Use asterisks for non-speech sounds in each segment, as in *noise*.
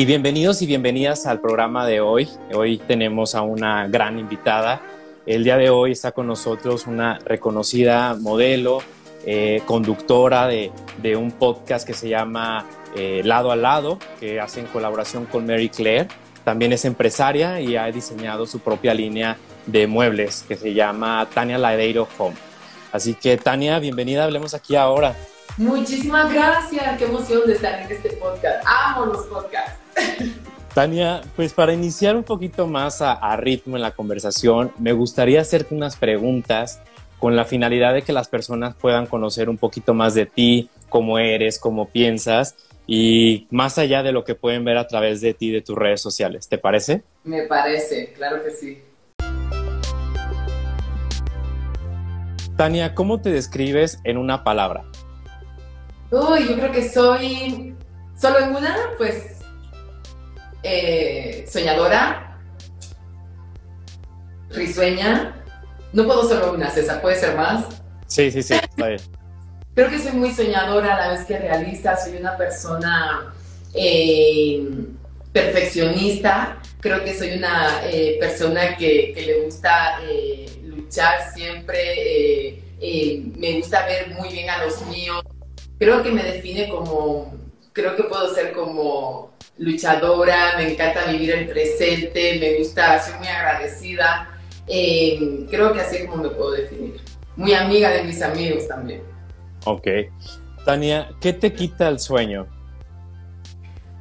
Y bienvenidos y bienvenidas al programa de hoy. Hoy tenemos a una gran invitada. El día de hoy está con nosotros una reconocida modelo, eh, conductora de, un podcast que se llama eh, Lado a Lado, que hace en colaboración con Mary Claire. También es empresaria y ha diseñado su propia línea de muebles que se llama Tania Ladeiro Home. Así que Tania, bienvenida, hablemos aquí ahora. Muchísimas gracias, qué emoción de estar en este podcast. Amo los podcasts. Tania, pues para iniciar un poquito más a, ritmo en la conversación, me gustaría hacerte unas preguntas con la finalidad de que las personas puedan conocer un poquito más de ti, cómo eres, cómo piensas y más allá de lo que pueden ver a través de ti, de tus redes sociales. ¿Te parece? Me parece, claro que sí. Tania, ¿cómo te describes en una palabra? Uy, yo creo que soy, solo en una, pues eh, soñadora, risueña. No puedo solo una, César, ¿puede ser más? Sí, sí, sí, está bien. *laughs* Creo que soy muy soñadora a la vez que realista, soy una persona eh, perfeccionista, creo que soy una eh, persona que, le gusta luchar siempre, me gusta ver muy bien a los míos, creo que me define como, creo que puedo ser como luchadora, me encanta vivir el presente, me gusta, soy muy agradecida. Eh, creo que así es como me puedo definir. Muy amiga de mis amigos también. Ok. Tania, ¿qué te quita el sueño?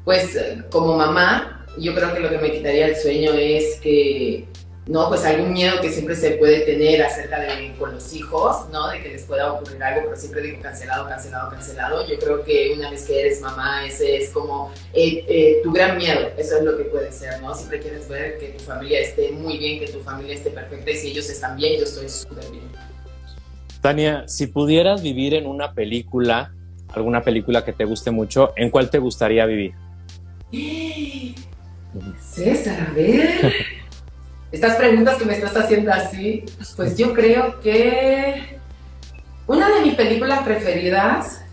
Pues eh, como mamá, yo creo que lo que me quitaría el sueño es que ¿no? Pues algún miedo que siempre se puede tener acerca de con los hijos, ¿no? De que les pueda ocurrir algo, pero siempre digo cancelado, cancelado, cancelado. Yo creo que una vez que eres mamá, ese es como eh, eh, tu gran miedo, eso es lo que puede ser, ¿no? Siempre quieres ver que tu familia esté muy bien, que tu familia esté perfecta y si ellos están bien, yo estoy súper bien. Tania, si pudieras vivir en una película, alguna película que te guste mucho, ¿en cuál te gustaría vivir? *gasps* César, a ver. *laughs* estas preguntas que me estás haciendo así, pues yo creo que una de mis películas preferidas,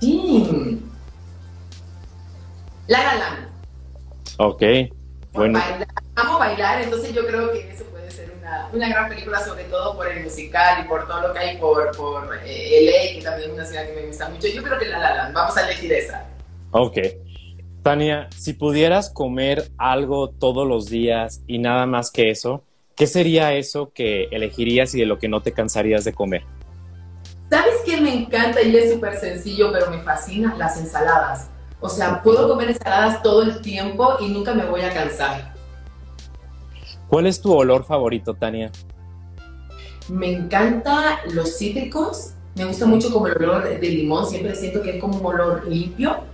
sí, La La Land. Ok, bueno. amo bailar, entonces yo creo que eso puede ser una, una, gran película, sobre todo por el musical y por todo lo que hay por, por eh, LA, que también es una ciudad que me gusta mucho. Yo creo que La La Land, vamos a elegir esa. Ok. Tania, si pudieras comer algo todos los días y nada más que eso, ¿qué sería eso que elegirías y de lo que no te cansarías de comer? ¿Sabes qué me encanta y es súper sencillo, pero me fascina? Las ensaladas. O sea, puedo comer ensaladas todo el tiempo y nunca me voy a cansar. ¿Cuál es tu olor favorito, Tania? Me encanta los cítricos. Me gusta mucho como el olor de limón. Siempre siento que es como un olor limpio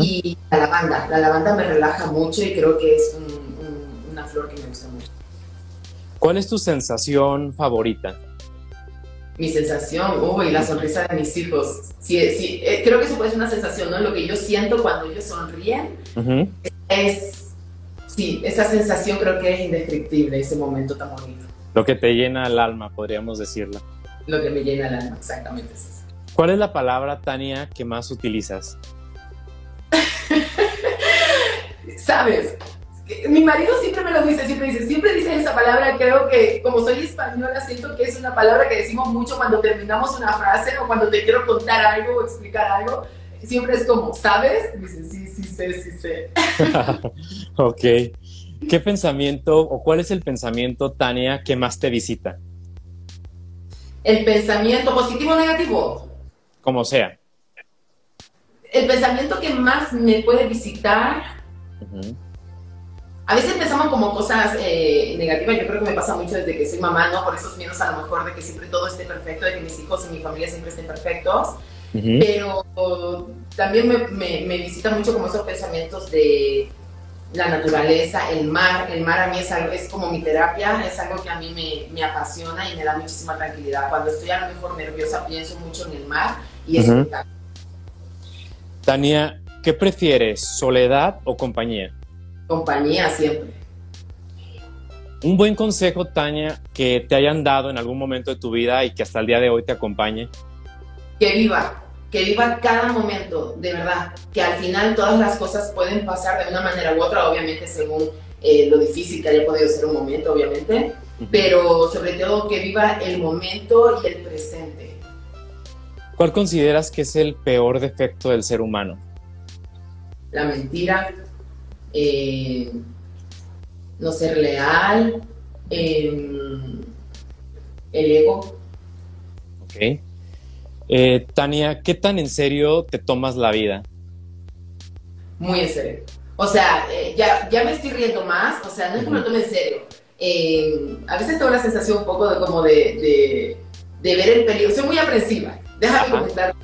y la lavanda. La lavanda me relaja mucho y creo que es una flor que me gusta mucho. ¿Cuál es tu sensación favorita? Mi sensación, uy, la sonrisa de mis hijos. Sí, sí, eh, creo que eso puede ser una sensación, ¿no? Lo que yo siento cuando ellos sonríen es, sí, esa sensación creo que es indescriptible, ese momento tan bonito. Lo que te llena el alma, podríamos decirlo. Lo que me llena el alma, exactamente. ¿Cuál es la palabra, Tania, que más utilizas? ¿Sabes? Mi marido siempre me lo dice, siempre dice, siempre dice esa palabra, creo que como soy española siento que es una palabra que decimos mucho cuando terminamos una frase o cuando te quiero contar algo o explicar algo, siempre es como, ¿sabes? Dice, sí, sí sé, sí sé. *laughs* ok. ¿Qué pensamiento o cuál es el pensamiento, Tania, que más te visita? El pensamiento positivo o negativo. Como sea el pensamiento que más me puede visitar, a veces empezamos como cosas eh, negativas, yo creo que me pasa mucho desde que soy mamá, ¿no? Por esos miedos a lo mejor de que siempre todo esté perfecto, de que mis hijos y mi familia siempre estén perfectos, pero también me, me, visita mucho como esos pensamientos de la naturaleza, el mar, el mar a mí es, algo, es como mi terapia, es algo que a mí me, me, apasiona y me da muchísima tranquilidad. Cuando estoy a lo mejor nerviosa pienso mucho en el mar y eso me Tania, ¿qué prefieres, soledad o compañía? Compañía siempre. Un buen consejo, Tania, que te hayan dado en algún momento de tu vida y que hasta el día de hoy te acompañe. Que viva, que viva cada momento, de verdad, que al final todas las cosas pueden pasar de una manera u otra, obviamente según eh, lo difícil que haya podido ser un momento, obviamente, pero sobre todo que viva el momento y el presente. ¿Cuál consideras que es el peor defecto del ser humano? La mentira, eh, no ser leal, em, el ego. Ok. Eh, Tania, ¿qué tan en serio te tomas la vida? Muy en serio. O sea, eh, ya, ya me estoy riendo más, o sea, no es que me lo tome en serio. Eh, a veces tengo la sensación un poco de como de, de, ver el peligro. Soy muy aprensiva, déjame comentar.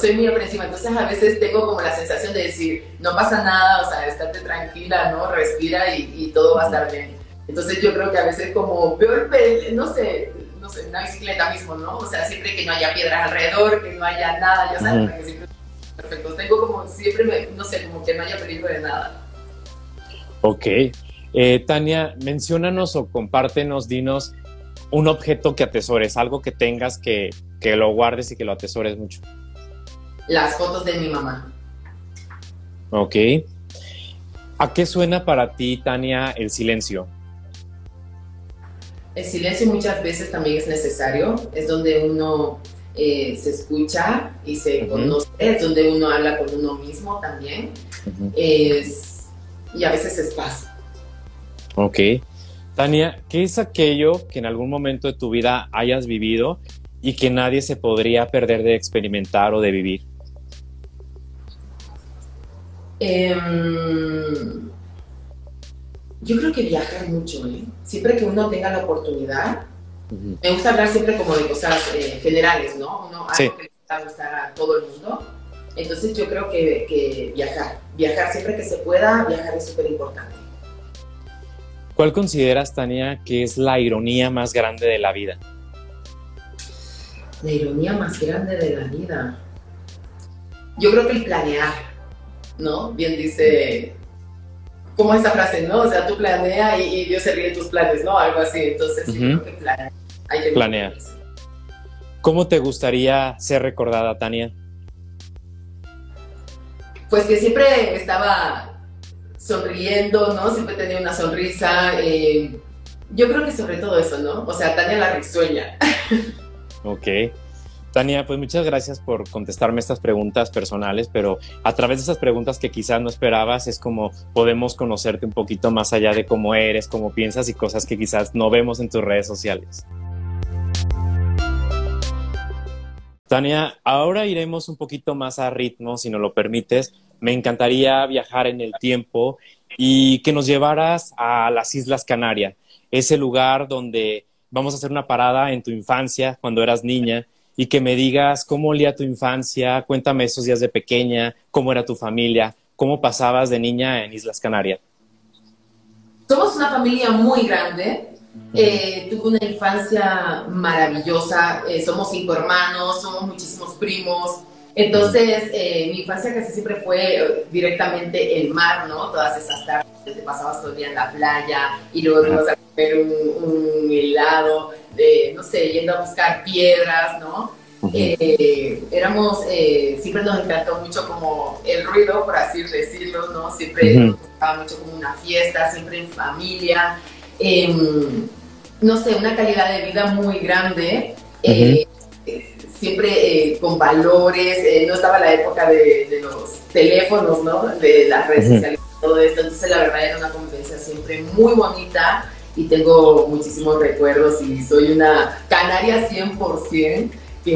Soy muy aprensiva, entonces a veces tengo como la sensación de decir, no pasa nada, o sea, estate tranquila, ¿no? Respira y, y todo va a estar bien. Entonces yo creo que a veces como peligro, no sé, no sé, una bicicleta mismo, ¿no? O sea, siempre que no haya piedras alrededor, que no haya nada, ya sabes, siempre perfecto. Tengo como siempre, no sé, como que no haya peligro de nada. Ok. Eh, Tania, menciónanos o compártenos, dinos un objeto que atesores, algo que tengas que, que lo guardes y que lo atesores mucho. Las fotos de mi mamá. Ok. ¿A qué suena para ti, Tania, el silencio? El silencio muchas veces también es necesario, es donde uno eh, se escucha y se conoce, es donde uno habla con uno mismo también, es, y a veces es paz. Ok. Tania, ¿qué es aquello que en algún momento de tu vida hayas vivido y que nadie se podría perder de experimentar o de vivir? Eh, yo creo que viajar mucho, ¿eh? Siempre que uno tenga la oportunidad, me gusta hablar siempre como de cosas eh, generales, ¿no? Uno, algo que le gusta gustar a todo el mundo. Entonces yo creo que, que viajar, viajar siempre que se pueda, viajar es súper importante. ¿Cuál consideras, Tania, que es la ironía más grande de la vida? La ironía más grande de la vida. Yo creo que el planear, ¿no? Bien dice como esa frase, ¿no? O sea, tú planea y, Dios se ríe de tus planes, ¿no? Algo así. Entonces, yo creo que planea. Hay que planear. ¿Cómo te gustaría ser recordada, Tania? Pues que siempre estaba sonriendo, ¿no? Siempre tenía una sonrisa. Eh, yo creo que sobre todo eso, ¿no? O sea, Tania la risueña. ok. Tania, pues muchas gracias por contestarme estas preguntas personales, pero a través de esas preguntas que quizás no esperabas es como podemos conocerte un poquito más allá de cómo eres, cómo piensas y cosas que quizás no vemos en tus redes sociales. Tania, ahora iremos un poquito más a ritmo, si nos lo permites. Me encantaría viajar en el tiempo y que nos llevaras a las Islas Canarias, ese lugar donde vamos a hacer una parada en tu infancia, cuando eras niña, y que me digas cómo olía tu infancia, cuéntame esos días de pequeña, cómo era tu familia, cómo pasabas de niña en Islas Canarias. Somos una familia muy grande. Eh, tuve una infancia maravillosa. Eh, somos cinco hermanos, somos muchísimos primos. Entonces, eh, mi infancia casi siempre fue directamente el mar, ¿no? Todas esas tardes te pasabas todo el día en la playa y luego ibas a comer un, helado, de, no sé, yendo a buscar piedras, ¿no? Eh, éramos, eh, siempre nos encantó mucho como el ruido, por así decirlo, ¿no? Siempre nos gustaba mucho como una fiesta, siempre en familia. Em, no sé, una calidad de vida muy grande siempre eh, con valores, eh, no estaba la época de, los teléfonos, ¿no? De las redes sociales y todo esto, entonces la verdad era una convivencia siempre muy bonita y tengo muchísimos recuerdos y soy una canaria 100%. Que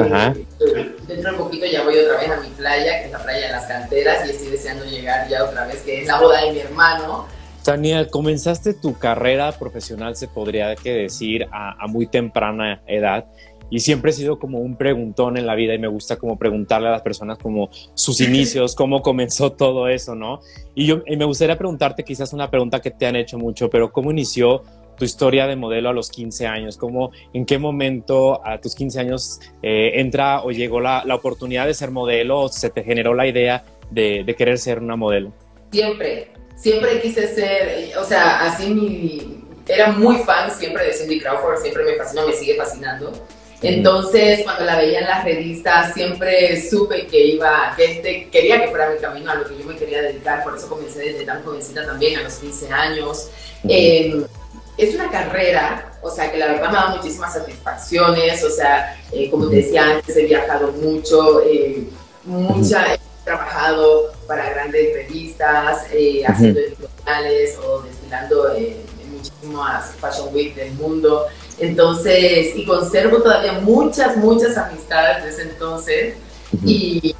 dentro de poquito ya voy otra vez a mi playa, que es la playa de las canteras, y estoy deseando llegar ya otra vez, que es la boda de mi hermano. Tania, comenzaste tu carrera profesional, se podría que decir, a, a muy temprana edad y siempre he sido como un preguntón en la vida y me gusta como preguntarle a las personas como sus *laughs* inicios, cómo comenzó todo eso, ¿no? Y yo y me gustaría preguntarte quizás una pregunta que te han hecho mucho, pero ¿cómo inició tu historia de modelo a los 15 años? ¿Cómo, ¿En qué momento a tus 15 años eh, entra o llegó la, la, oportunidad de ser modelo o se te generó la idea de, de querer ser una modelo? Siempre, siempre quise ser, o sea, así mi, era muy fan siempre de Cindy Crawford, siempre me fascinó, me sigue fascinando. Entonces, cuando la veía en las revistas, siempre supe que iba, que este, quería que fuera mi camino a lo que yo me quería dedicar, por eso comencé desde tan jovencita también, a los 15 años. Es una carrera, o sea, que la verdad me da muchísimas satisfacciones, o sea, eh, como te decía antes, he viajado mucho, eh, mucha, he trabajado para grandes revistas, eh, haciendo editoriales o desfilando en muchísimas Fashion Week del mundo. Entonces, y conservo todavía muchas, muchas amistades de ese entonces. y,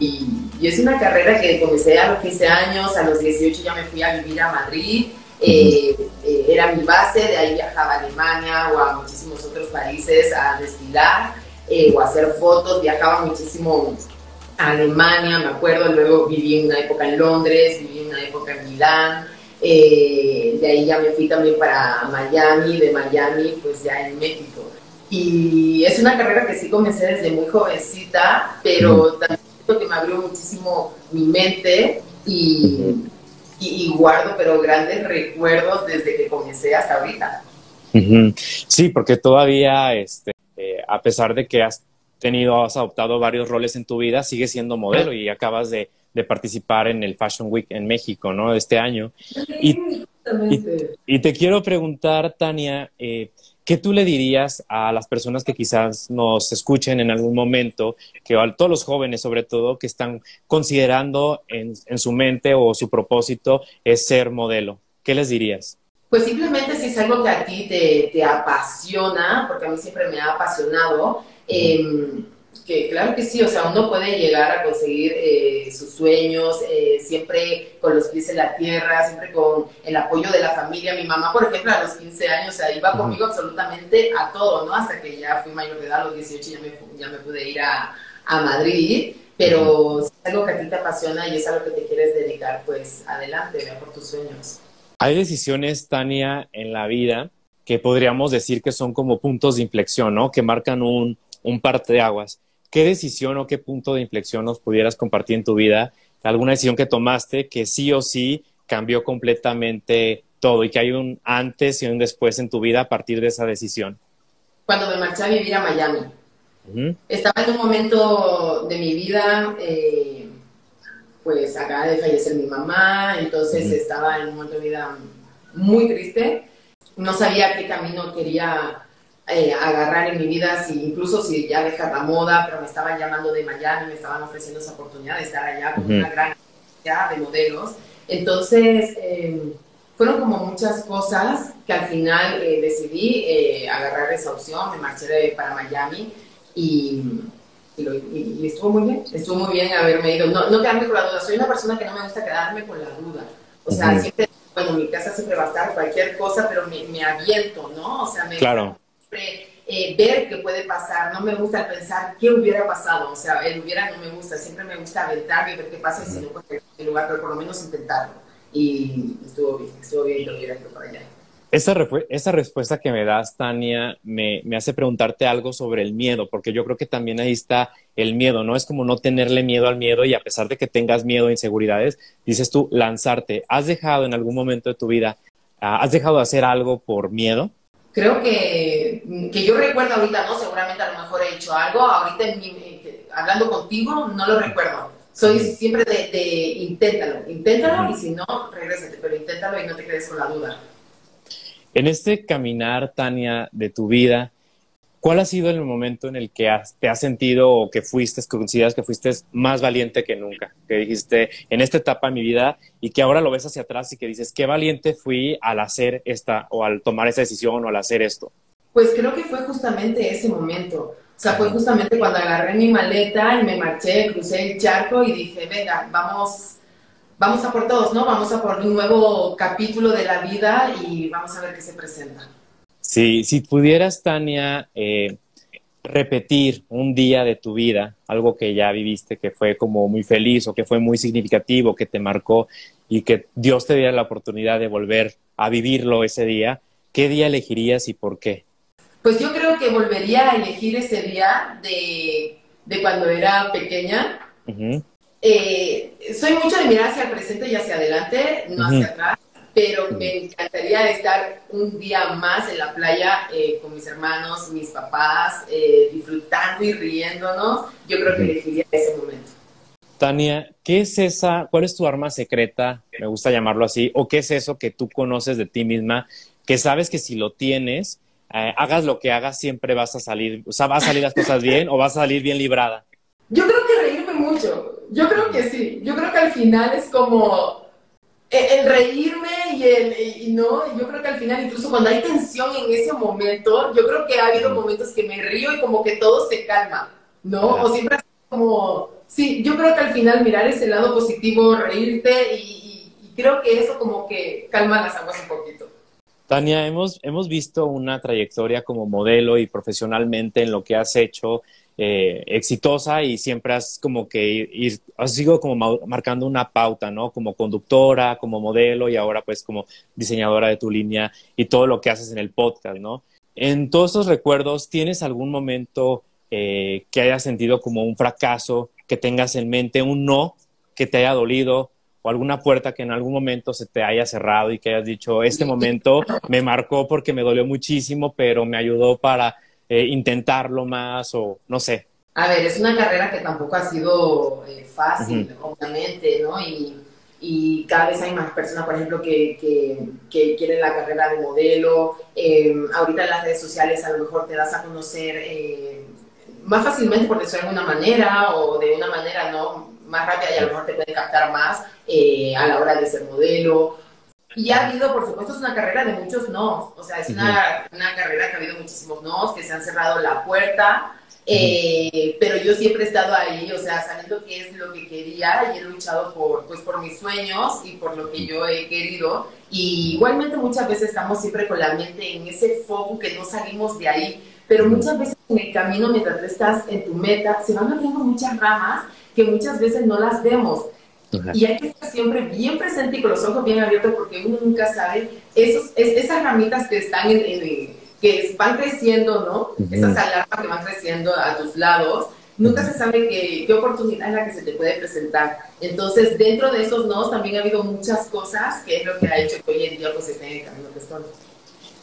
es una carrera que comencé a los 15 años, a los 18 ya me fui a vivir a Madrid. Eh, eh, era mi base, de ahí viajaba a Alemania o a muchísimos otros países a desfilar eh, o a hacer fotos. Viajaba muchísimo a Alemania, me acuerdo. Luego viví una época en Londres, viví una época en Milán. Eh, de ahí ya me fui también para Miami, de Miami pues ya en México. Y es una carrera que sí comencé desde muy jovencita, pero también que me abrió muchísimo mi mente y, y, guardo pero grandes recuerdos desde que comencé hasta ahorita. Sí, porque todavía, este, eh, a pesar de que has tenido, has adoptado varios roles en tu vida, sigues siendo modelo y acabas de de participar en el Fashion Week en México, ¿no? Este año. Y, y, te quiero preguntar, Tania, eh, ¿qué tú le dirías a las personas que quizás nos escuchen en algún momento, que a todos los jóvenes sobre todo, que están considerando en, su mente o su propósito es ser modelo? ¿Qué les dirías? Pues simplemente si es algo que a ti te, apasiona, porque a mí siempre me ha apasionado, que claro que sí, o sea, uno puede llegar a conseguir eh, sus sueños, eh, siempre con los pies en la tierra, siempre con el apoyo de la familia. Mi mamá, por ejemplo, a los 15 años, o sea, iba conmigo absolutamente a todo, ¿no? Hasta que ya fui mayor de edad, a los 18 ya me, ya me pude ir a, a Madrid. Pero si es algo que a ti te apasiona y es algo que te quieres dedicar, pues adelante, vea por tus sueños. Hay decisiones, Tania, en la vida que podríamos decir que son como puntos de inflexión, ¿no? Que marcan un, un aguas. ¿Qué decisión o qué punto de inflexión nos pudieras compartir en tu vida? ¿Alguna decisión que tomaste que sí o sí cambió completamente todo y que hay un antes y un después en tu vida a partir de esa decisión? Cuando me marché a vivir a Miami. Estaba en un momento de mi vida, eh, pues acaba de fallecer mi mamá, entonces estaba en un momento de vida muy triste. No sabía qué camino quería eh, agarrar en mi vida, si, incluso si ya deja la moda, pero me estaban llamando de Miami, me estaban ofreciendo esa oportunidad de estar allá con una gran cantidad de modelos. Entonces, em, fueron como muchas cosas que al final eh, decidí eh, agarrar esa opción, me marché para Miami y, y, estuvo muy bien, estuvo muy bien haberme ido, no, no quedarme con la duda, soy una persona que no me gusta quedarme con la duda, o sea, siempre, bueno, mi casa siempre va a estar cualquier cosa, pero me, me aviento, ¿no? O sea, me... Claro eh, ver qué puede pasar, no me gusta pensar qué hubiera pasado, o sea, el hubiera no me gusta, siempre me gusta aventarme y ver qué pasa y si no el lugar, pero por lo menos intentarlo. Y estuvo bien, estuvo bien y lo hubiera ido para allá. Esa, esa respuesta que me das, Tania, me, me, hace preguntarte algo sobre el miedo, porque yo creo que también ahí está el miedo, ¿no? Es como no tenerle miedo al miedo y a pesar de que tengas miedo e inseguridades, dices tú, lanzarte. ¿Has dejado en algún momento de tu vida, ah, has dejado de hacer algo por miedo? Creo que, que yo recuerdo ahorita, ¿no? Seguramente a lo mejor he hecho algo, ahorita hablando contigo no lo recuerdo. Soy siempre de, de inténtalo, inténtalo y si no, regrésate, pero inténtalo y no te quedes con la duda. En este caminar, Tania, de tu vida, ¿Cuál ha sido el momento en el que te has sentido o que fuiste, que consideras que fuiste más valiente que nunca? Que dijiste, en esta etapa de mi vida y que ahora lo ves hacia atrás y que dices, qué valiente fui al hacer esta o al tomar esa decisión o al hacer esto. Pues creo que fue justamente ese momento. O sea, fue justamente cuando agarré mi maleta y me marché, crucé el charco y dije, venga, vamos, vamos a por todos, ¿no? Vamos a por un nuevo capítulo de la vida y vamos a ver qué se presenta. Sí, si pudieras, Tania, eh, repetir un día de tu vida, algo que ya viviste, que fue como muy feliz o que fue muy significativo, que te marcó y que Dios te diera la oportunidad de volver a vivirlo ese día, ¿qué día elegirías y por qué? Pues yo creo que volvería a elegir ese día de, cuando era pequeña. Eh, soy mucho de mirar hacia el presente y hacia adelante, no hacia atrás. Pero me encantaría estar un día más en la playa eh, con mis hermanos, mis papás, eh, disfrutando y riéndonos. Yo creo que elegiría ese momento. Tania, ¿qué es esa, cuál es tu arma secreta, me gusta llamarlo así, o qué es eso que tú conoces de ti misma, que sabes que si lo tienes, eh, hagas lo que hagas, siempre vas a salir, o sea, va a salir las cosas *laughs* bien o vas a salir bien librada? Yo creo que reírme mucho, yo creo que sí, yo creo que al final es como el, reírme y el, y no, yo creo que al final, incluso cuando hay tensión en ese momento, yo creo que ha habido momentos que me río y como que todo se calma, ¿no? O siempre como, sí, yo creo que al final mirar ese lado positivo, reírte y, creo que eso como que calma las aguas un poquito. Tania, hemos, hemos visto una trayectoria como modelo y profesionalmente en lo que has hecho eh, exitosa y siempre has como que ir, sido como marcando una pauta, ¿no? Como conductora, como modelo y ahora pues como diseñadora de tu línea y todo lo que haces en el podcast, ¿no? En todos esos recuerdos, ¿tienes algún momento eh, que hayas sentido como un fracaso, que tengas en mente un no que te haya dolido o alguna puerta que en algún momento se te haya cerrado y que hayas dicho, este momento me marcó porque me dolió muchísimo, pero me ayudó para eh, intentarlo más o no sé? A ver, es una carrera que tampoco ha sido eh, fácil, obviamente, ¿no? Y, y, cada vez hay más personas, por ejemplo, que, que, quieren la carrera de modelo. Eh, ahorita en las redes sociales a lo mejor te das a conocer más fácilmente, por decirlo de alguna manera, o de una manera no más rápida y a lo mejor te puede captar más a la hora de ser modelo y ha habido, por supuesto, es una carrera de muchos no. O sea, es una, una, carrera que ha habido muchísimos no, que se han cerrado la puerta. Eh, pero yo siempre he estado ahí, o sea, sabiendo qué es lo que quería y he luchado por, pues, por mis sueños y por lo que yo he querido. Y igualmente muchas veces estamos siempre con la mente en ese foco que no salimos de ahí. Pero muchas veces en el camino, mientras tú estás en tu meta, se van abriendo muchas ramas que muchas veces no las vemos. Y hay que estar siempre bien presente y con los ojos bien abiertos porque uno nunca sabe esos, esas ramitas que están en, que van creciendo, ¿no? Esas alarmas que van creciendo a tus lados, nunca se sabe qué, qué oportunidad es la que se te puede presentar. Entonces, dentro de esos no, también ha habido muchas cosas que es lo que ha hecho que hoy en día pues esté en el camino que estoy.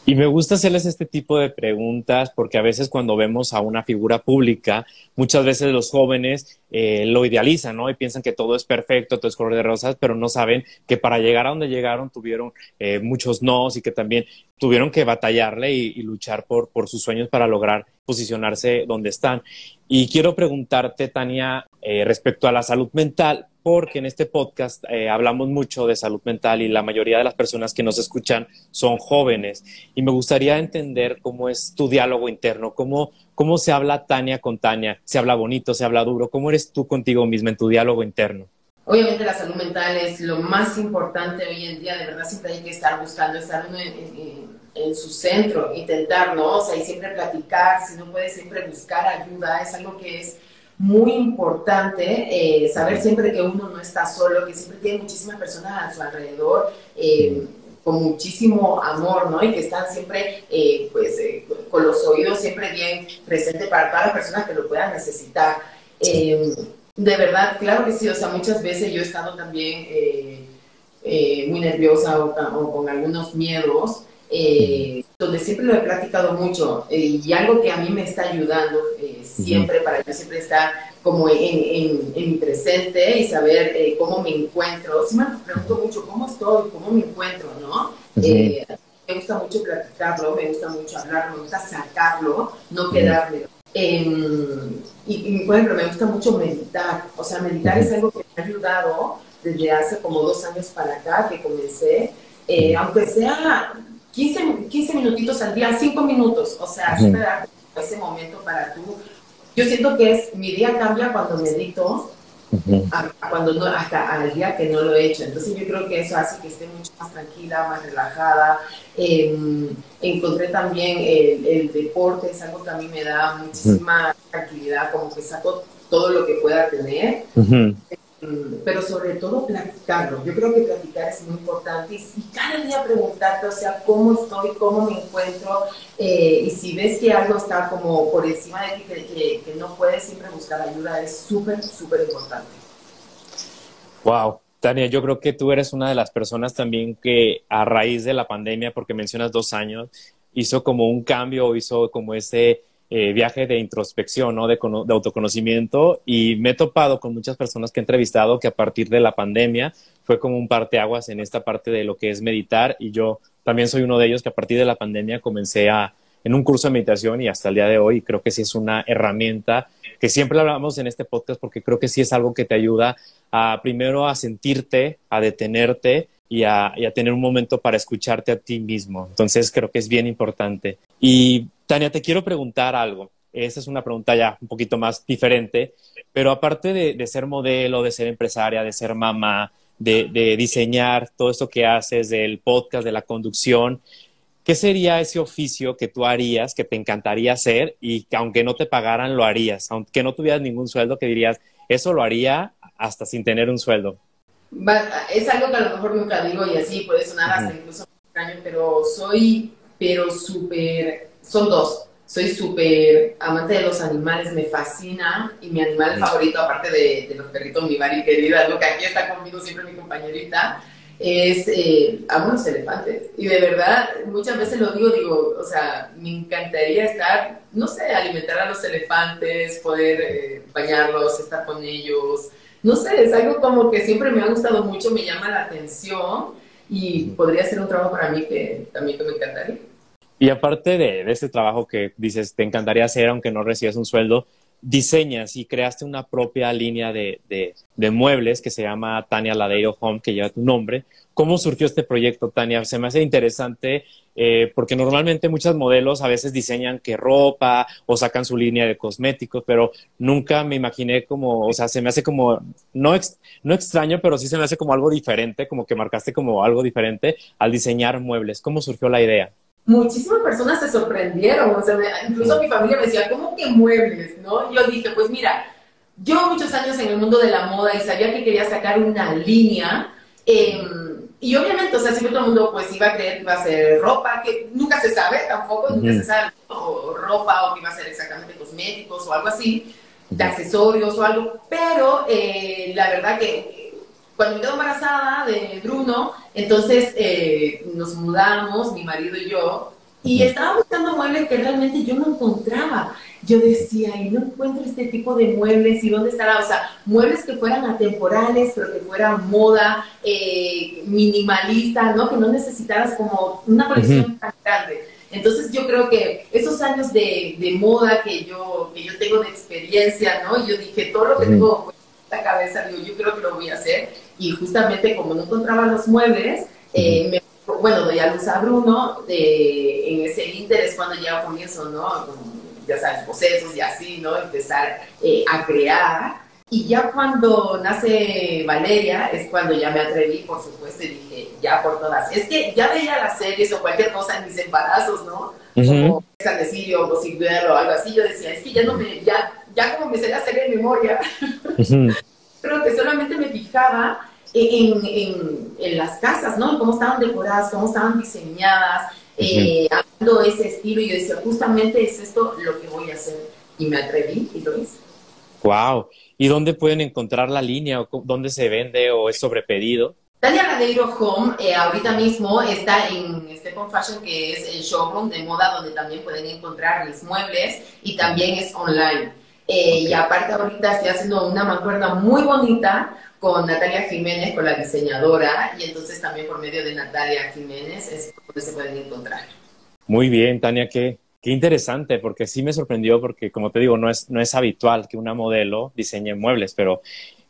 Y me gusta hacerles este tipo de preguntas porque a veces cuando vemos a una figura pública, muchas veces los jóvenes eh, lo idealizan, ¿no? Y piensan que todo es perfecto, todo es color de rosas, pero no saben que para llegar a donde llegaron tuvieron eh, muchos nos y que también tuvieron que batallarle y, luchar por, por, sus sueños para lograr posicionarse donde están. Y quiero preguntarte, Tania, eh, respecto a la salud mental, porque en este podcast eh, hablamos mucho de salud mental y la mayoría de las personas que nos escuchan son jóvenes. Y me gustaría entender cómo es tu diálogo interno, cómo, cómo se habla Tania con Tania, se habla bonito, se habla duro, cómo eres tú contigo misma en tu diálogo interno. Obviamente la salud mental es lo más importante hoy en día, de verdad siempre hay que estar buscando estar en, en su centro, intentar, ¿no? O sea, y siempre platicar, si no puedes siempre buscar ayuda, es algo que es muy importante eh, saber siempre que uno no está solo, que siempre tiene muchísimas personas a su alrededor. Eh, con muchísimo amor, ¿no? Y que están siempre, eh, pues, con los oídos siempre bien presentes para todas las personas que lo puedan necesitar. de verdad, claro que sí, o sea, muchas veces yo he estado también muy nerviosa o, con algunos miedos, donde siempre lo he practicado mucho eh, y algo que a mí me está ayudando eh, siempre, para yo siempre estar como en, en, mi presente y saber eh, cómo me encuentro. Sí me pregunto mucho cómo estoy, cómo me encuentro, ¿no? me gusta mucho practicarlo, me gusta mucho hablarlo, me gusta sacarlo, no quedarme. Em, y, y, por ejemplo, me gusta mucho meditar. O sea, meditar es algo que me ha ayudado desde hace como dos años para acá que comencé. aunque sea 15, 15 minutitos al día, 5 minutos, o sea, siempre dar ese momento para tú. Yo siento que es, mi día cambia cuando medito, cuando no, hasta al día que no lo he hecho. Entonces yo creo que eso hace que esté mucho más tranquila, más relajada. Em, encontré también el, el, deporte, es algo que a mí me da muchísima tranquilidad, como que saco todo lo que pueda tener. Pero sobre todo platicarlo. Yo creo que platicar es muy importante y, cada día preguntarte, o sea, cómo estoy, cómo me encuentro, eh, y si ves que algo está como por encima de ti, que, que, no puedes siempre buscar ayuda, es súper, súper importante. Wow. Tania, yo creo que tú eres una de las personas también que a raíz de la pandemia, porque mencionas dos años, hizo como un cambio, hizo como ese eh, viaje de introspección, ¿no? De, autoconocimiento y me he topado con muchas personas que he entrevistado que a partir de la pandemia fue como un parteaguas en esta parte de lo que es meditar y yo también soy uno de ellos que a partir de la pandemia comencé a, en un curso de meditación y hasta el día de hoy creo que sí es una herramienta que siempre hablamos en este podcast porque creo que sí es algo que te ayuda a primero a sentirte, a detenerte y a, tener un momento para escucharte a ti mismo. Entonces creo que es bien importante. Y Tania, te quiero preguntar algo. Esa es una pregunta ya un poquito más diferente, pero aparte de, ser modelo, de ser empresaria, de ser mamá, de, de diseñar todo esto que haces, del podcast, de la conducción, ¿qué sería ese oficio que tú harías, que te encantaría hacer y que aunque no te pagaran, lo harías? Aunque no tuvieras ningún sueldo, que dirías, eso lo haría hasta sin tener un sueldo. Es algo que a lo mejor nunca digo y así puede sonar hasta incluso extraño, pero soy, pero súper, son dos. Soy súper amante de los animales, me fascina y mi animal favorito, aparte de, de los perritos, mi Mari querida, lo que aquí está conmigo siempre mi compañerita, es, eh, amo los elefantes. Y de verdad, muchas veces lo digo, digo, o sea, me encantaría estar, no sé, alimentar a los elefantes, poder eh, bañarlos, estar con ellos. No sé, es algo como que siempre me ha gustado mucho, me llama la atención y podría ser un trabajo para mí que también que me encantaría. Y aparte de, de ese trabajo que dices, te encantaría hacer aunque no recibas un sueldo, diseñas y creaste una propia línea de, de, muebles que se llama Tania Ladeiro Home, que lleva tu nombre. ¿Cómo surgió este proyecto, Tania? Se me hace interesante eh, porque normalmente muchos modelos a veces diseñan que ropa o sacan su línea de cosméticos, pero nunca me imaginé como, o sea, se me hace como, no, no extraño, pero sí se me hace como algo diferente, como que marcaste como algo diferente al diseñar muebles. ¿Cómo surgió la idea? Muchísimas personas se sorprendieron, o sea, incluso mi familia me decía, ¿cómo que muebles? ¿no? Y yo dije, pues mira, yo muchos años en el mundo de la moda y sabía que quería sacar una línea, em, y obviamente, o sea, siempre todo el mundo pues iba a creer que iba a ser ropa, que nunca se sabe tampoco, nunca se sabe, o ropa, o que iba a ser exactamente cosméticos o algo así, de accesorios o algo, pero eh, la verdad que cuando me quedo embarazada de Bruno, entonces eh, nos mudamos, mi marido y yo, y estaba buscando muebles que realmente yo no encontraba. Yo decía, y no encuentro este tipo de muebles, ¿y dónde estará? O sea, muebles que fueran atemporales, pero que fueran moda, eh, minimalista, ¿no? Que no necesitaras como una colección tan grande. Entonces yo creo que esos años de, de, moda que yo, que yo tengo de experiencia, ¿no? Yo dije, todo lo que tengo en la cabeza, digo, yo creo que lo voy a hacer y justamente como no encontraba los muebles, eh, bueno, doy a luz a Bruno, de, en ese interés cuando ya comienzo, ¿no? ya sabes, procesos y así, ¿no? Empezar eh, a crear. Y ya cuando nace Valeria es cuando ya me atreví, por supuesto, y dije, ya por todas. Es que ya veía las series o cualquier cosa en mis embarazos, ¿no? Como San o o algo así. Yo decía, es que ya no me, ya, ya como me sé hacer en memoria. *laughs* Creo que solamente me fijaba en, en, las casas, ¿no? Cómo estaban decoradas, cómo estaban diseñadas, eh, ese estilo. Y yo decía, justamente es esto lo que voy a hacer. Y me atreví y lo hice. Wow. ¿Y dónde pueden encontrar la línea? o ¿Dónde se vende o es sobre pedido? Tania Ladeiro Home eh, ahorita mismo está en Stephen Fashion, que es el showroom de moda donde también pueden encontrar mis muebles y también es online. Eh, y aparte ahorita estoy haciendo una mancuerna muy bonita con Natalia Jiménez, con la diseñadora, y entonces también por medio de Natalia Jiménez es donde se pueden encontrar. Muy bien, Tania, qué, qué interesante, porque sí me sorprendió, porque como te digo, no es, no es habitual que una modelo diseñe muebles, pero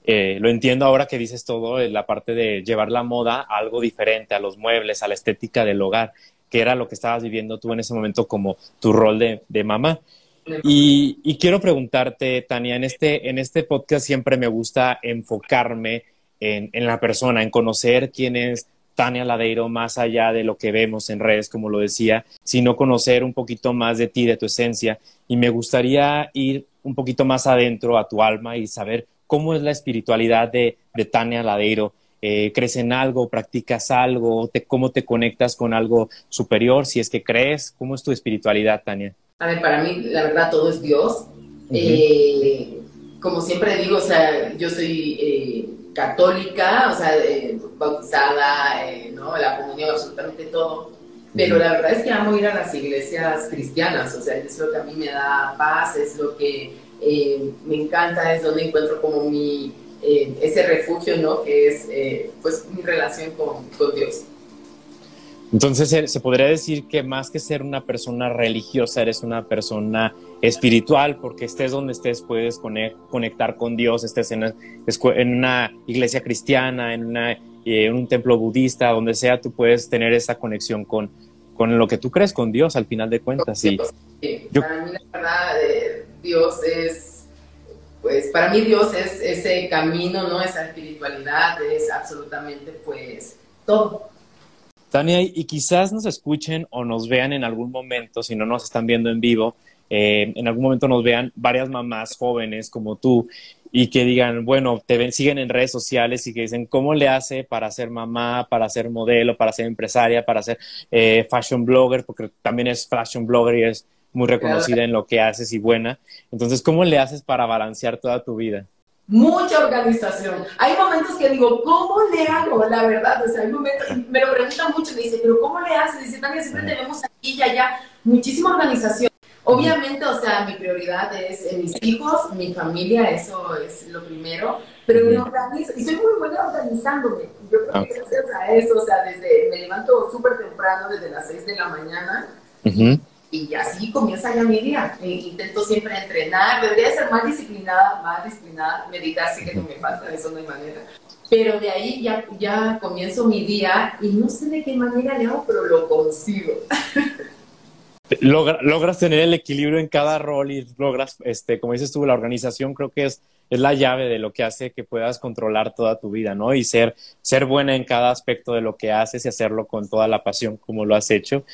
eh, lo entiendo ahora que dices todo, la parte de llevar la moda a algo diferente, a los muebles, a la estética del hogar, que era lo que estabas viviendo tú en ese momento como tu rol de, de mamá. Y, quiero preguntarte, Tania, en este, en este podcast siempre me gusta enfocarme en, en, la persona, en conocer quién es Tania Ladeiro, más allá de lo que vemos en redes, como lo decía, sino conocer un poquito más de ti, de tu esencia. Y me gustaría ir un poquito más adentro a tu alma y saber cómo es la espiritualidad de, de Tania Ladeiro. Eh, ¿Crees en algo? ¿Practicas algo? ¿Cómo te conectas con algo superior? Si es que crees, ¿cómo es tu espiritualidad, Tania? A ver, para mí, la verdad, todo es Dios. Eh, como siempre digo, o sea, yo soy, eh, católica, o sea, bautizada, ¿no? La comunión, absolutamente todo. Pero la verdad es que amo ir a las iglesias cristianas, o sea, es lo que a mí me da paz, es lo que me encanta, es donde encuentro como mi, ese refugio, ¿no? Que es, pues, mi relación con, con Dios. Entonces se podría decir que más que ser una persona religiosa, eres una persona espiritual, porque estés donde estés puedes conectar con Dios, estés en una, iglesia cristiana, en, una, eh, en, un templo budista, donde sea, tú puedes tener esa conexión con, con lo que tú crees, con Dios, al final de cuentas. Sí. Para mí, la verdad, eh, Dios es, pues, para mí Dios es ese camino, ¿no? Esa espiritualidad, es absolutamente, pues, todo. Tania, y quizás nos escuchen o nos vean en algún momento, si no nos están viendo en vivo, eh, en algún momento nos vean varias mamás jóvenes como tú y que digan, bueno, te ven, siguen en redes sociales y que dicen, ¿cómo le hace para ser mamá, para ser modelo, para ser empresaria, para ser eh, fashion blogger? Porque también es fashion blogger y es muy reconocida en lo que haces y buena. Entonces, ¿cómo le haces para balancear toda tu vida? Mucha organización. Hay momentos que digo, ¿cómo le hago? La verdad, o sea, hay momentos, me lo preguntan mucho, me dice, pero ¿cómo le haces? Dice, Tania, siempre tenemos aquí y allá muchísima organización. Obviamente, o sea, mi prioridad es en mis hijos, mi familia, eso es lo primero, pero me organizo, y soy muy buena organizándome. Yo creo que gracias a eso, o sea, desde, me levanto súper temprano, desde las 6 de la mañana, y así comienza ya mi día. E intento siempre entrenar, debería ser más disciplinada, más disciplinada, meditar sí que no me falta, eso no hay manera. Pero de ahí ya, ya comienzo mi día y no sé de qué manera le hago, pero lo consigo. *laughs* logras tener el equilibrio en cada rol y logras, este, como dices tú, la organización creo que es, es la llave de lo que hace que puedas controlar toda tu vida, ¿no? Y ser, ser buena en cada aspecto de lo que haces y hacerlo con toda la pasión como lo has hecho.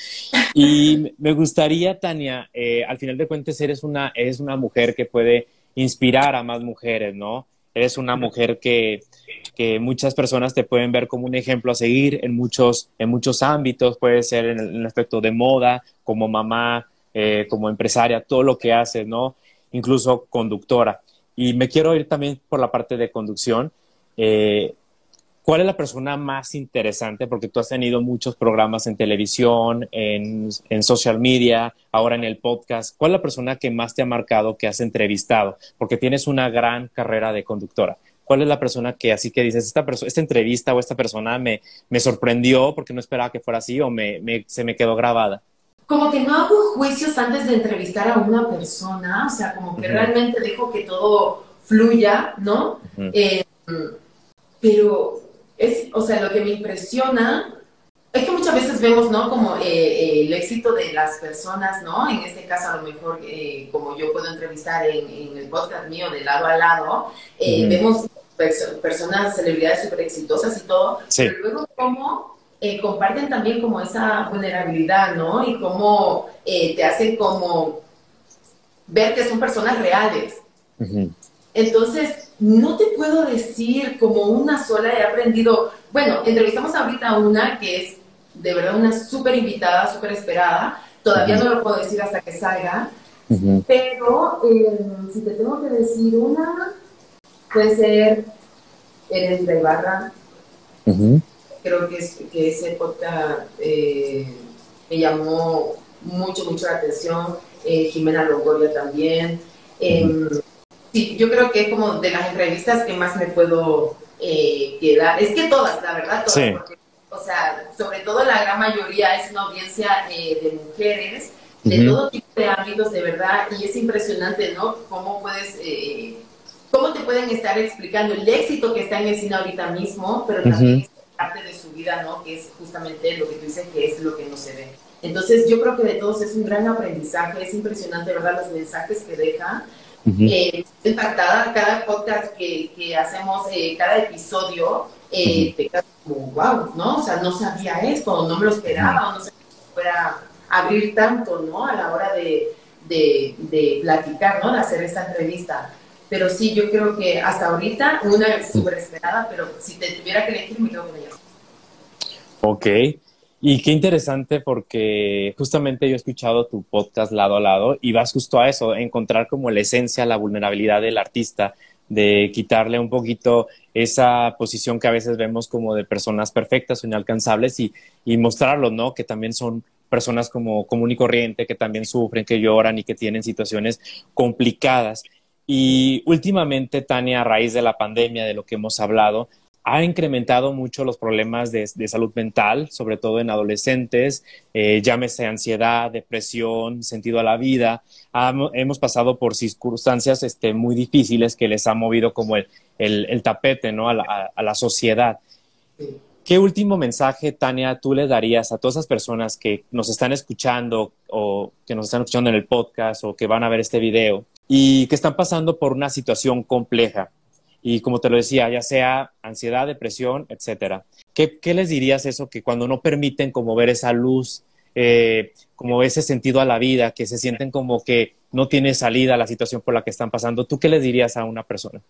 Y *laughs* me gustaría, Tania, eh, al final de cuentas eres una, eres una mujer que puede inspirar a más mujeres, ¿no? Eres una mujer que, que muchas personas te pueden ver como un ejemplo a seguir en muchos, en muchos ámbitos, puede ser en el, aspecto de moda, como mamá, eh, como empresaria, todo lo que haces, ¿no? Incluso conductora. Y me quiero ir también por la parte de conducción. Eh, ¿Cuál es la persona más interesante? Porque tú has tenido muchos programas en televisión, en, en, social media, ahora en el podcast. ¿Cuál es la persona que más te ha marcado, que has entrevistado? Porque tienes una gran carrera de conductora. ¿Cuál es la persona que así que dices, esta, esta entrevista o esta persona me, me sorprendió porque no esperaba que fuera así o me, se me quedó grabada? Como que no hago juicios antes de entrevistar a una persona, o sea, como que realmente dejo que todo fluya, ¿no? Eh, pero es, o sea, lo que me impresiona es que muchas veces vemos, ¿no? Como eh, eh, el éxito de las personas, ¿no? En este caso, a lo mejor, eh, como yo puedo entrevistar en, el podcast mío de lado a lado, vemos personas, celebridades súper exitosas y todo, pero luego cómo comparten también como esa vulnerabilidad, ¿no? Y cómo te hacen como ver que son personas reales. Entonces, no te puedo decir como una sola, he aprendido, bueno, entrevistamos ahorita a una que es de verdad una súper invitada, súper esperada, todavía no lo puedo decir hasta que salga, pero em, si te tengo que decir una, puede ser Eres de Ibarra, creo que, que ese podcast eh, me llamó mucho, mucho la atención, eh, Jimena Longoria también. Sí, yo creo que es como de las entrevistas que más me puedo eh, quedar. Es que todas, la verdad, todas. Porque, o sea, sobre todo la gran mayoría es una audiencia eh, de mujeres, de todo tipo de ámbitos, de verdad, y es impresionante, ¿no? Cómo puedes, eh, cómo te pueden estar explicando el éxito que está en el cine ahorita mismo, pero también es parte de su vida, ¿no? Que es justamente lo que tú dices que es lo que no se ve. Entonces, yo creo que de todos es un gran aprendizaje, es impresionante, ¿verdad? Los mensajes que deja eh, impactada cada podcast que, que hacemos, eh, cada episodio, eh, te quedas como, wow, ¿no? O sea, no sabía esto, no me lo esperaba, no sé que fuera abrir tanto, ¿no? A la hora de, de, de, platicar, ¿no? De hacer esta entrevista. Pero sí, yo creo que hasta ahorita, una súper esperada, pero si te tuviera que elegir, me quedo con ella. Ok. Y qué interesante porque justamente yo he escuchado tu podcast lado a lado y vas justo a eso, encontrar como la esencia, la vulnerabilidad del artista de quitarle un poquito esa posición que a veces vemos como de personas perfectas o inalcanzables y, y mostrarlo, ¿no? Que también son personas como común y corriente, que también sufren, que lloran y que tienen situaciones complicadas. Y últimamente, Tania, a raíz de la pandemia, de lo que hemos hablado, ha incrementado mucho los problemas de, salud mental, sobre todo en adolescentes, eh, llámese ansiedad, depresión, sentido a la vida. hemos pasado por circunstancias este, muy difíciles que les ha movido como el, tapete ¿no? a, la, a la sociedad. ¿Qué último mensaje, Tania, tú le darías a todas esas personas que nos están escuchando o que nos están escuchando en el podcast o que van a ver este video y que están pasando por una situación compleja? Y como te lo decía, ya sea ansiedad, depresión, etcétera. ¿Qué, les dirías eso que cuando no permiten como ver esa luz, eh, como ese sentido a la vida, que se sienten como que no tiene salida la situación por la que están pasando, ¿tú qué les dirías a una persona?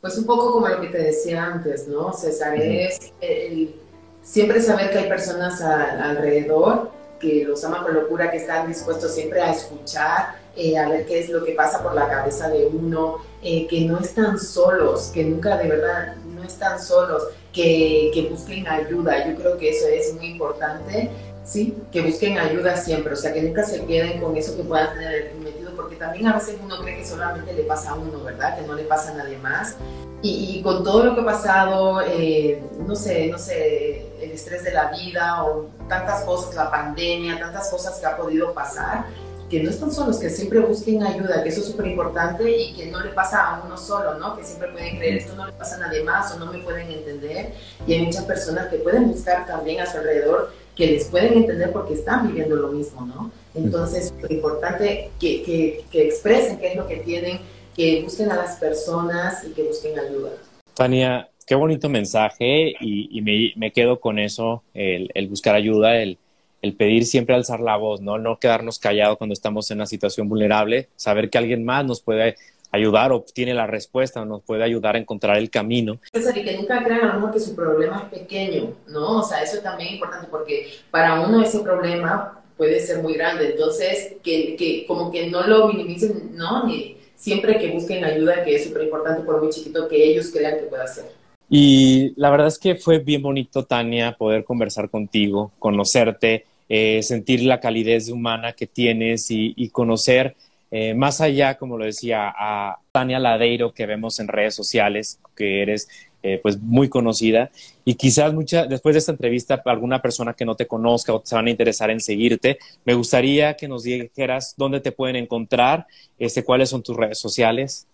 Pues un poco como lo que te decía antes, ¿no, César? Es siempre saber que hay personas alrededor que los aman con locura, que están dispuestos siempre a escuchar, eh, a ver qué es lo que pasa por la cabeza de uno, eh, que no están solos, que nunca de verdad no están solos, que, que, busquen ayuda. Yo creo que eso es muy importante, ¿sí? Que busquen ayuda siempre, o sea, que nunca se queden con eso que puedan tener metido, porque también a veces uno cree que solamente le pasa a uno, ¿verdad? Que no le pasa a nadie más. Y, con todo lo que ha pasado, eh, no sé, no sé, el estrés de la vida o tantas cosas, la pandemia, tantas cosas que ha podido pasar, que no están solos, que siempre busquen ayuda, que eso es súper importante y que no le pasa a uno solo, ¿no? Que siempre pueden creer esto no le pasa a nadie más o no me pueden entender. Y hay muchas personas que pueden buscar también a su alrededor que les pueden entender porque están viviendo lo mismo, ¿no? Entonces, es importante que, que, que expresen qué es lo que tienen, que busquen a las personas y que busquen ayuda. Tania, qué bonito mensaje y, me, me, quedo con eso, el, el buscar ayuda, el, el pedir siempre alzar la voz, ¿no? No quedarnos callados cuando estamos en una situación vulnerable, saber que alguien más nos puede ayudar o tiene la respuesta, nos puede ayudar a encontrar el camino. y que nunca crean a mejor que su problema es pequeño, ¿no? O sea, eso también es importante porque para uno ese problema puede ser muy grande, entonces que, que como que no lo minimicen, ¿no? Ni siempre que busquen ayuda, que es súper importante por muy chiquito que ellos crean que pueda ser. Y la verdad es que fue bien bonito, Tania, poder conversar contigo, conocerte, eh, sentir la calidez humana que tienes y, conocer eh, más allá, como lo decía, a Tania Ladeiro que vemos en redes sociales, que eres eh, pues muy conocida y quizás mucha, después de esta entrevista alguna persona que no te conozca o se van a interesar en seguirte, me gustaría que nos dijeras dónde te pueden encontrar, este, cuáles son tus redes sociales.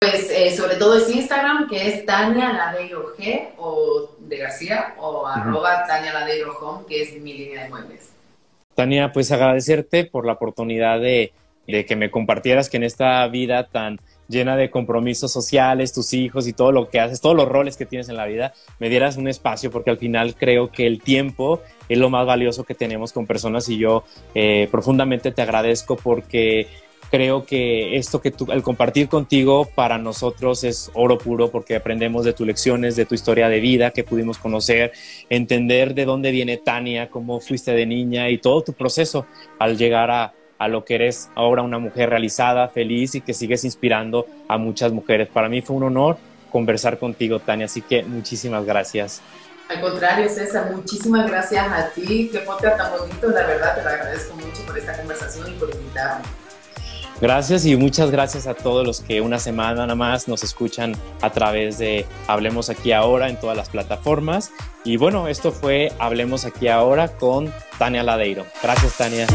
Pues eh, sobre todo es Instagram, que es Tania Ladeiro G de García o arroba Tania Ladeiro Home, que es mi línea de muebles. Tania, pues agradecerte por la oportunidad de, de que me compartieras que en esta vida tan llena de compromisos sociales, tus hijos y todo lo que haces, todos los roles que tienes en la vida, me dieras un espacio porque al final creo que el tiempo es lo más valioso que tenemos con personas y yo eh, profundamente te agradezco porque creo que esto que tú, al compartir contigo para nosotros es oro puro porque aprendemos de tus lecciones, de tu historia de vida que pudimos conocer, entender de dónde viene Tania, cómo fuiste de niña y todo tu proceso al llegar a, a lo que eres ahora una mujer realizada, feliz y que sigues inspirando a muchas mujeres. Para mí fue un honor conversar contigo, Tania, así que muchísimas gracias. Al contrario, César, muchísimas gracias a ti. Qué podcast tan bonito, la verdad, te lo agradezco mucho por esta conversación y por invitarme. Gracias y muchas gracias a todos los que una semana más nos escuchan a través de Hablemos aquí ahora en todas las plataformas. Y bueno, esto fue Hablemos aquí ahora con Tania Ladeiro. Gracias, Tania.